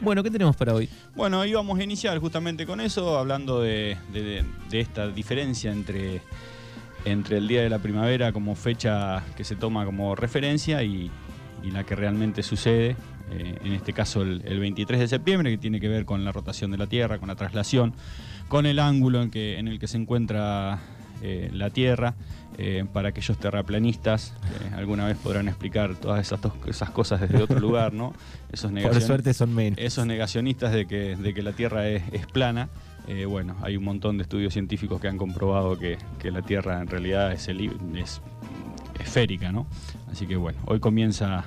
Bueno, ¿qué tenemos para hoy? Bueno, íbamos a iniciar justamente con eso, hablando de, de- de esta diferencia entre, entre el Día de la Primavera como fecha que se toma como referencia y, y la que realmente sucede. eh, en este caso el, el 23 de septiembre, que tiene que ver con la rotación de la Tierra, con la traslación, con el ángulo en, que, en el que se encuentra eh, la Tierra. eh, para aquellos terraplanistas que alguna vez podrán explicar todas esas, cosas desde otro lugar, ¿no? Esos Por suerte son menos. esos negacionistas de que, de que la Tierra es, es plana, eh, bueno, hay un montón de estudios científicos que han comprobado que, que la Tierra en realidad es, es esférica, ¿no? Así que bueno, hoy comienza,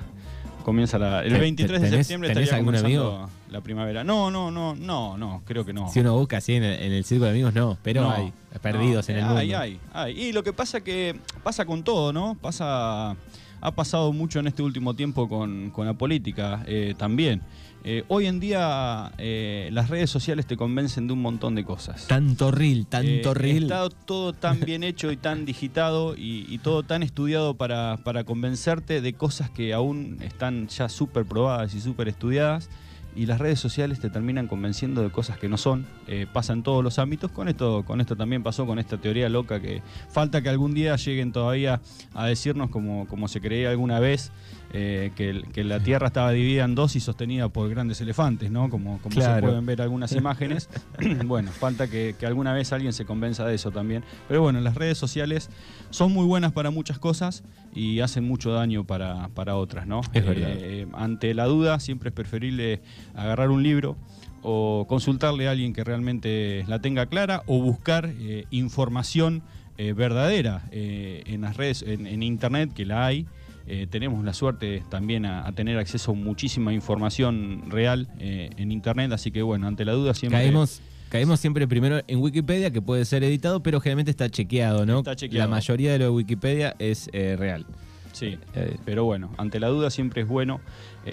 comienza la, el ¿Te- 23 de septiembre estaría algún comenzando amigo? la primavera. No, no, no, no, no, creo que no. Si uno busca así en el, en el círculo de amigos, no. Pero No, hay perdidos no, en el mundo. Hay, hay, hay. Y lo que pasa que pasa con todo, ¿no? Pasa, ha pasado mucho en este último tiempo con, con la política eh, también. Eh, hoy en día eh, las redes sociales te convencen de un montón de cosas. Tanto reel, tanto reel. Está todo tan bien hecho y tan digitado y, y todo tan estudiado para, para convencerte de cosas que aún están ya súper probadas y súper estudiadas. Y las redes sociales te terminan convenciendo de cosas que no son. Eh, pasa en todos los ámbitos. Con esto, con esto también pasó con esta teoría loca que falta que algún día lleguen todavía a decirnos como, como se creía alguna vez. Eh, que, la Tierra estaba dividida en dos y sostenida por grandes elefantes, ¿no? Como, como se pueden ver algunas imágenes. bueno, falta que, que alguna vez alguien se convenza de eso también. Pero bueno, las redes sociales son muy buenas para muchas cosas y hacen mucho daño para, para otras, ¿no? Es verdad. Eh, ante la duda, siempre es preferible agarrar un libro o consultarle a alguien que realmente la tenga clara o buscar eh, información eh, verdadera eh, en las redes, en, en internet, que la hay. Eh, tenemos la suerte también a, a tener acceso a muchísima información real eh, en internet, así que bueno, ante la duda siempre... Caemos, caemos siempre primero en Wikipedia, que puede ser editado, pero generalmente está chequeado, ¿no? Está chequeado. La mayoría de lo de Wikipedia es eh, real. Sí, pero bueno, ante la duda siempre es bueno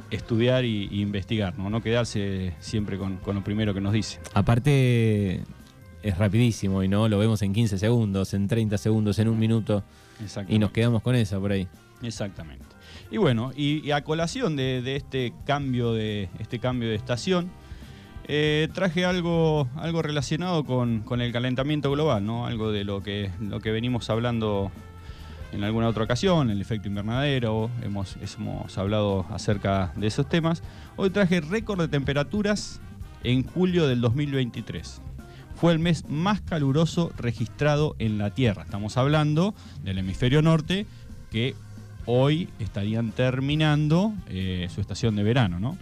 estudiar y, y investigar, ¿no? No quedarse siempre con, con lo primero que nos dice. Aparte, es rapidísimo y no lo vemos en 15 segundos, en 30 segundos, en un minuto, y nos quedamos con esa por ahí. Exactamente. Y bueno, y, a colación de, de este cambio de este cambio de estación, eh, traje algo, algo relacionado con, con el calentamiento global, ¿no? Algo de lo que, lo que venimos hablando en alguna otra ocasión, el efecto invernadero, hemos, hemos hablado acerca de esos temas. Hoy traje récord de temperaturas en julio del 2023. Fue el mes más caluroso registrado en la Tierra. Estamos hablando del hemisferio norte, que hoy estarían terminando eh, su estación de verano, ¿no?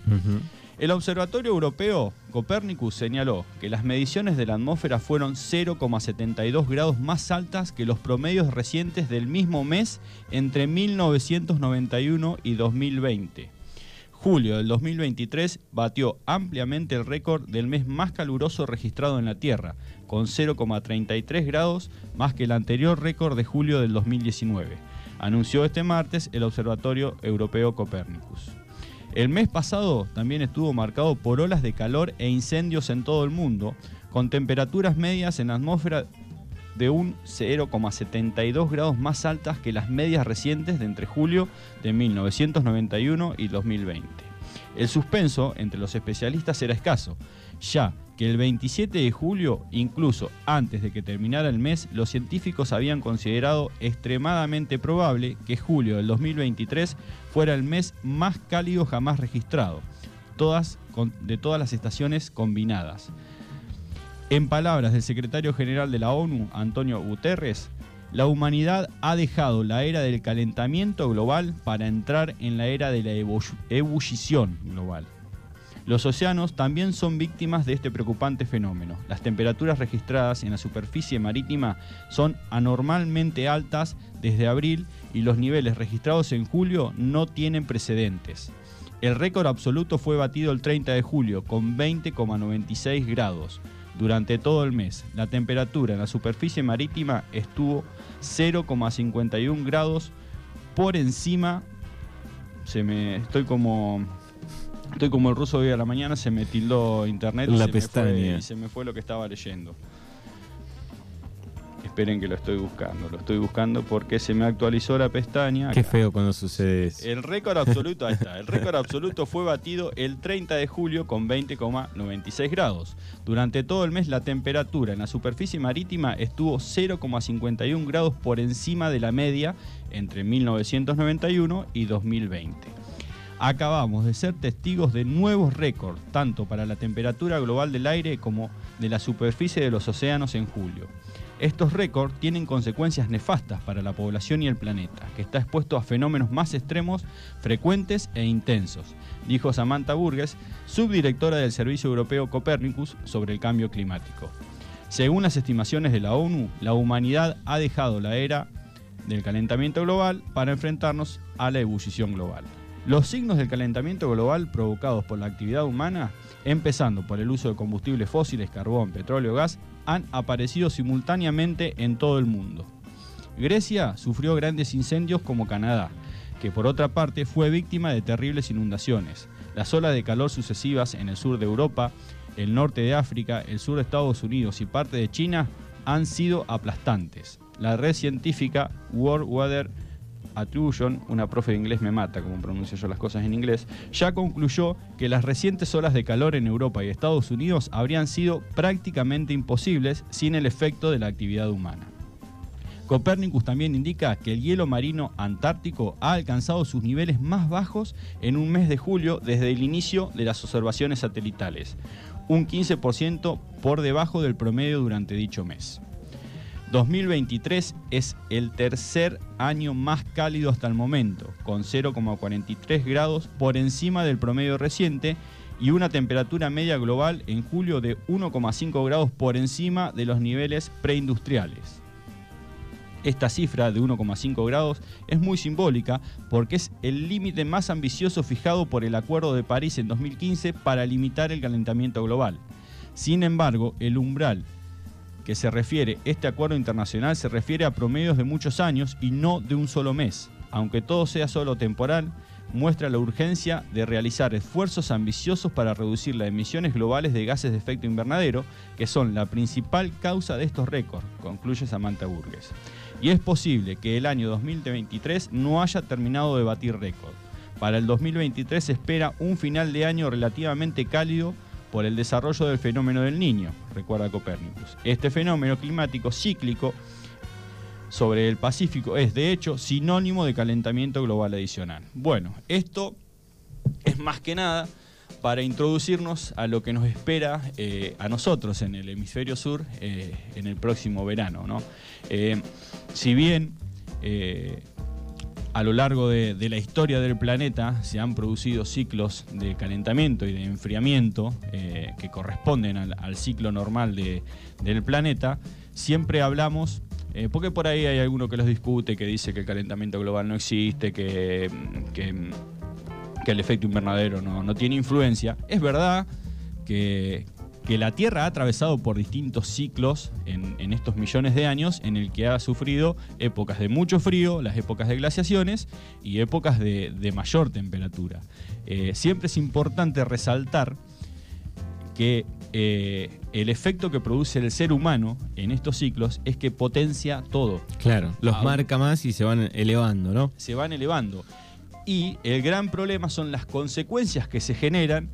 El Observatorio Europeo Copernicus señaló que las mediciones de la atmósfera fueron 0,72 grados más altas que los promedios recientes del mismo mes entre 1991 y 2020. Julio del 2023 batió ampliamente el récord del mes más caluroso registrado en la Tierra, con 0,33 grados más que el anterior récord de julio del 2019, anunció este martes el Observatorio Europeo Copernicus. El mes pasado también estuvo marcado por olas de calor e incendios en todo el mundo, con temperaturas medias en la atmósfera de un 0,72 grados más altas que las medias recientes de entre julio de 1991 y 2020. El suspenso entre los especialistas era escaso, ya que el 27 de julio, incluso antes de que terminara el mes, los científicos habían considerado extremadamente probable que julio del 2023 fuera el mes más cálido jamás registrado, de todas las estaciones combinadas. En palabras del secretario general de la ONU, Antonio Guterres, la humanidad ha dejado la era del calentamiento global para entrar en la era de la ebu- ebullición global. Los océanos también son víctimas de este preocupante fenómeno. Las temperaturas registradas en la superficie marítima son anormalmente altas desde abril y los niveles registrados en julio no tienen precedentes. El récord absoluto fue batido el 30 de julio con 20,96 grados. Durante todo el mes, la temperatura en la superficie marítima estuvo 0,51 grados por encima. Se me estoy como estoy como el ruso hoy a la mañana, se me tildó internet y La se me fue- pestaña. y se me fue lo que estaba leyendo. Esperen que lo estoy buscando. Lo estoy buscando porque se me actualizó la pestaña. Qué feo cuando sucede eso. El récord absoluto, ahí está. El récord absoluto fue batido el 30 de julio con 20,96 grados. Durante todo el mes la temperatura en la superficie marítima estuvo 0,51 grados por encima de la media entre 1991 y 2020. Acabamos de ser testigos de nuevos récords, tanto para la temperatura global del aire como de la superficie de los océanos en julio. Estos récords tienen consecuencias nefastas para la población y el planeta, que está expuesto a fenómenos más extremos, frecuentes e intensos, dijo Samantha Burgess, subdirectora del Servicio Europeo Copernicus sobre el cambio climático. Según las estimaciones de la ONU, la humanidad ha dejado la era del calentamiento global para enfrentarnos a la ebullición global. Los signos del calentamiento global provocados por la actividad humana, empezando por el uso de combustibles fósiles, carbón, petróleo, gas, han aparecido simultáneamente en todo el mundo. Grecia sufrió grandes incendios como Canadá, que por otra parte fue víctima de terribles inundaciones. Las olas de calor sucesivas en el sur de Europa, el norte de África, el sur de Estados Unidos y parte de China han sido aplastantes. La red científica World Weather Attribution, una profe de inglés me mata como pronuncio yo las cosas en inglés, ya concluyó que las recientes olas de calor en Europa y Estados Unidos habrían sido prácticamente imposibles sin el efecto de la actividad humana. Copérnicus también indica que el hielo marino antártico ha alcanzado sus niveles más bajos en un mes de julio desde el inicio de las observaciones satelitales, un 15% por debajo del promedio durante dicho mes. 2023 es el tercer año más cálido hasta el momento, con 0,43 grados por encima del promedio reciente y una temperatura media global en julio de 1,5 grados por encima de los niveles preindustriales. Esta cifra de 1,5 grados es muy simbólica porque es el límite más ambicioso fijado por el Acuerdo de París en 2015 para limitar el calentamiento global. Sin embargo, el umbral que se refiere este acuerdo internacional se refiere a promedios de muchos años y no de un solo mes. Aunque todo sea solo temporal, muestra la urgencia de realizar esfuerzos ambiciosos para reducir las emisiones globales de gases de efecto invernadero, que son la principal causa de estos récords, concluye Samantha Burgess. Y es posible que el año 2023 no haya terminado de batir récord. Para el 2023 se espera un final de año relativamente cálido por el desarrollo del fenómeno del niño, recuerda Copérnicus. Este fenómeno climático cíclico sobre el Pacífico es de hecho sinónimo de calentamiento global adicional. Bueno, esto es más que nada para introducirnos a lo que nos espera eh, a nosotros en el hemisferio sur eh, en el próximo verano. ¿no? Eh, si bien a lo largo de, la historia del planeta se han producido ciclos de calentamiento y de enfriamiento eh, que corresponden al, ciclo normal del planeta. Siempre hablamos, eh, porque por ahí hay alguno que los discute, que dice que el calentamiento global no existe, que, el efecto invernadero no, no tiene influencia. Es verdad que, que la Tierra ha atravesado por distintos ciclos en, estos millones de años en el que ha sufrido épocas de mucho frío, las épocas de glaciaciones y épocas de, mayor temperatura. Eh, siempre es importante resaltar que eh, el efecto que produce el ser humano en estos ciclos es que potencia todo. Claro, los marca más y se van elevando, ¿no? Se van elevando. Y el gran problema son las consecuencias que se generan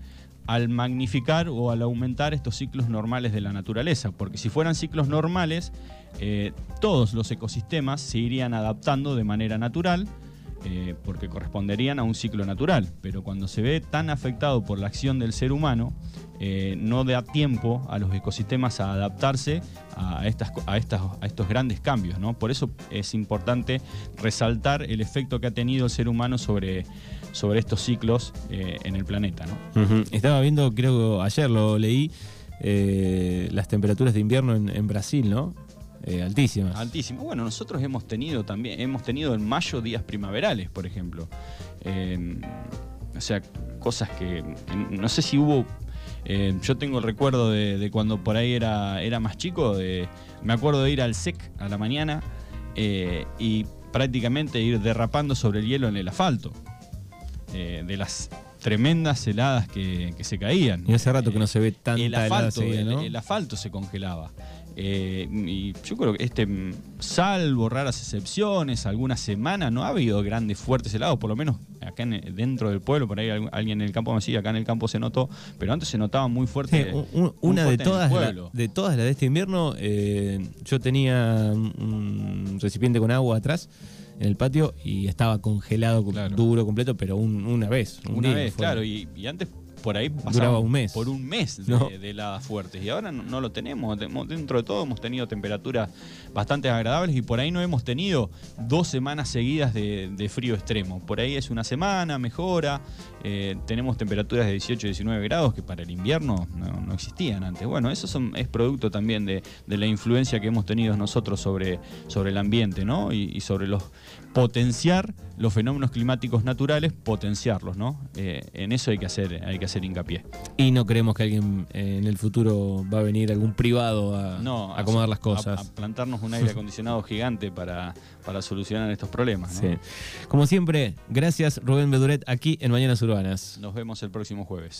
al magnificar o al aumentar estos ciclos normales de la naturaleza, porque si fueran ciclos normales, eh, todos los ecosistemas se irían adaptando de manera natural, eh, porque corresponderían a un ciclo natural, pero cuando se ve tan afectado por la acción del ser humano, eh, no da tiempo a los ecosistemas a adaptarse a, a, estas, a estos grandes cambios. ¿no? Por eso es importante resaltar el efecto que ha tenido el ser humano sobre sobre estos ciclos eh, en el planeta. ¿no? Estaba viendo, creo que ayer lo leí, eh, las temperaturas de invierno en, Brasil, ¿no? Eh, altísimas. Altísimas. Bueno, nosotros hemos tenido también, hemos tenido en mayo días primaverales, por ejemplo. o sea, cosas que, no sé si hubo yo tengo el recuerdo de, cuando por ahí era, era más chico, me acuerdo de ir al SEC a la mañana y prácticamente ir derrapando sobre el hielo en el asfalto. Eh, de las tremendas heladas que, que se caían. Y hace rato que no se ve tanta el helada asfalto, seguida, el- ¿no? el asfalto se congelaba. Eh, y yo creo que este, salvo raras excepciones, algunas semanas no ha habido grandes fuertes helados, por lo menos acá en dentro del pueblo, por ahí alguien en el campo me decía, acá en el campo se notó, pero antes se notaba muy fuerte. Sí, un- un- muy una de fuerte todas, la- de todas las de este invierno, eh, yo tenía un recipiente con agua atrás en el patio y estaba congelado Claro. duro completo, pero un- una vez. un Una día vez, fue. claro, y, y antes por ahí pasaba un mes. Por un mes de, No. de heladas fuertes. Y ahora no, no lo tenemos. Tenemos- Dentro de todo hemos tenido temperaturas bastante agradables y por ahí no hemos tenido dos semanas seguidas de, de frío extremo. Por ahí es una semana, mejora. eh, tenemos temperaturas de 18, 19 grados que para el invierno no, no existían antes. Bueno, eso son- es producto también de, de la influencia que hemos tenido nosotros sobre, sobre el ambiente, ¿no? Y, y sobre los potenciar los fenómenos climáticos naturales, potenciarlos, ¿no? Eh, en eso hay que hacer, hay que hacer hincapié. Y no creemos que alguien eh, en el futuro va a venir algún privado a, No, a acomodar las a- cosas. A, plantarnos un aire acondicionado gigante para, para solucionar estos problemas. ¿no? Sí. Como siempre, gracias Rubén Beduret aquí en Mañanas Urbanas. Nos vemos el próximo jueves.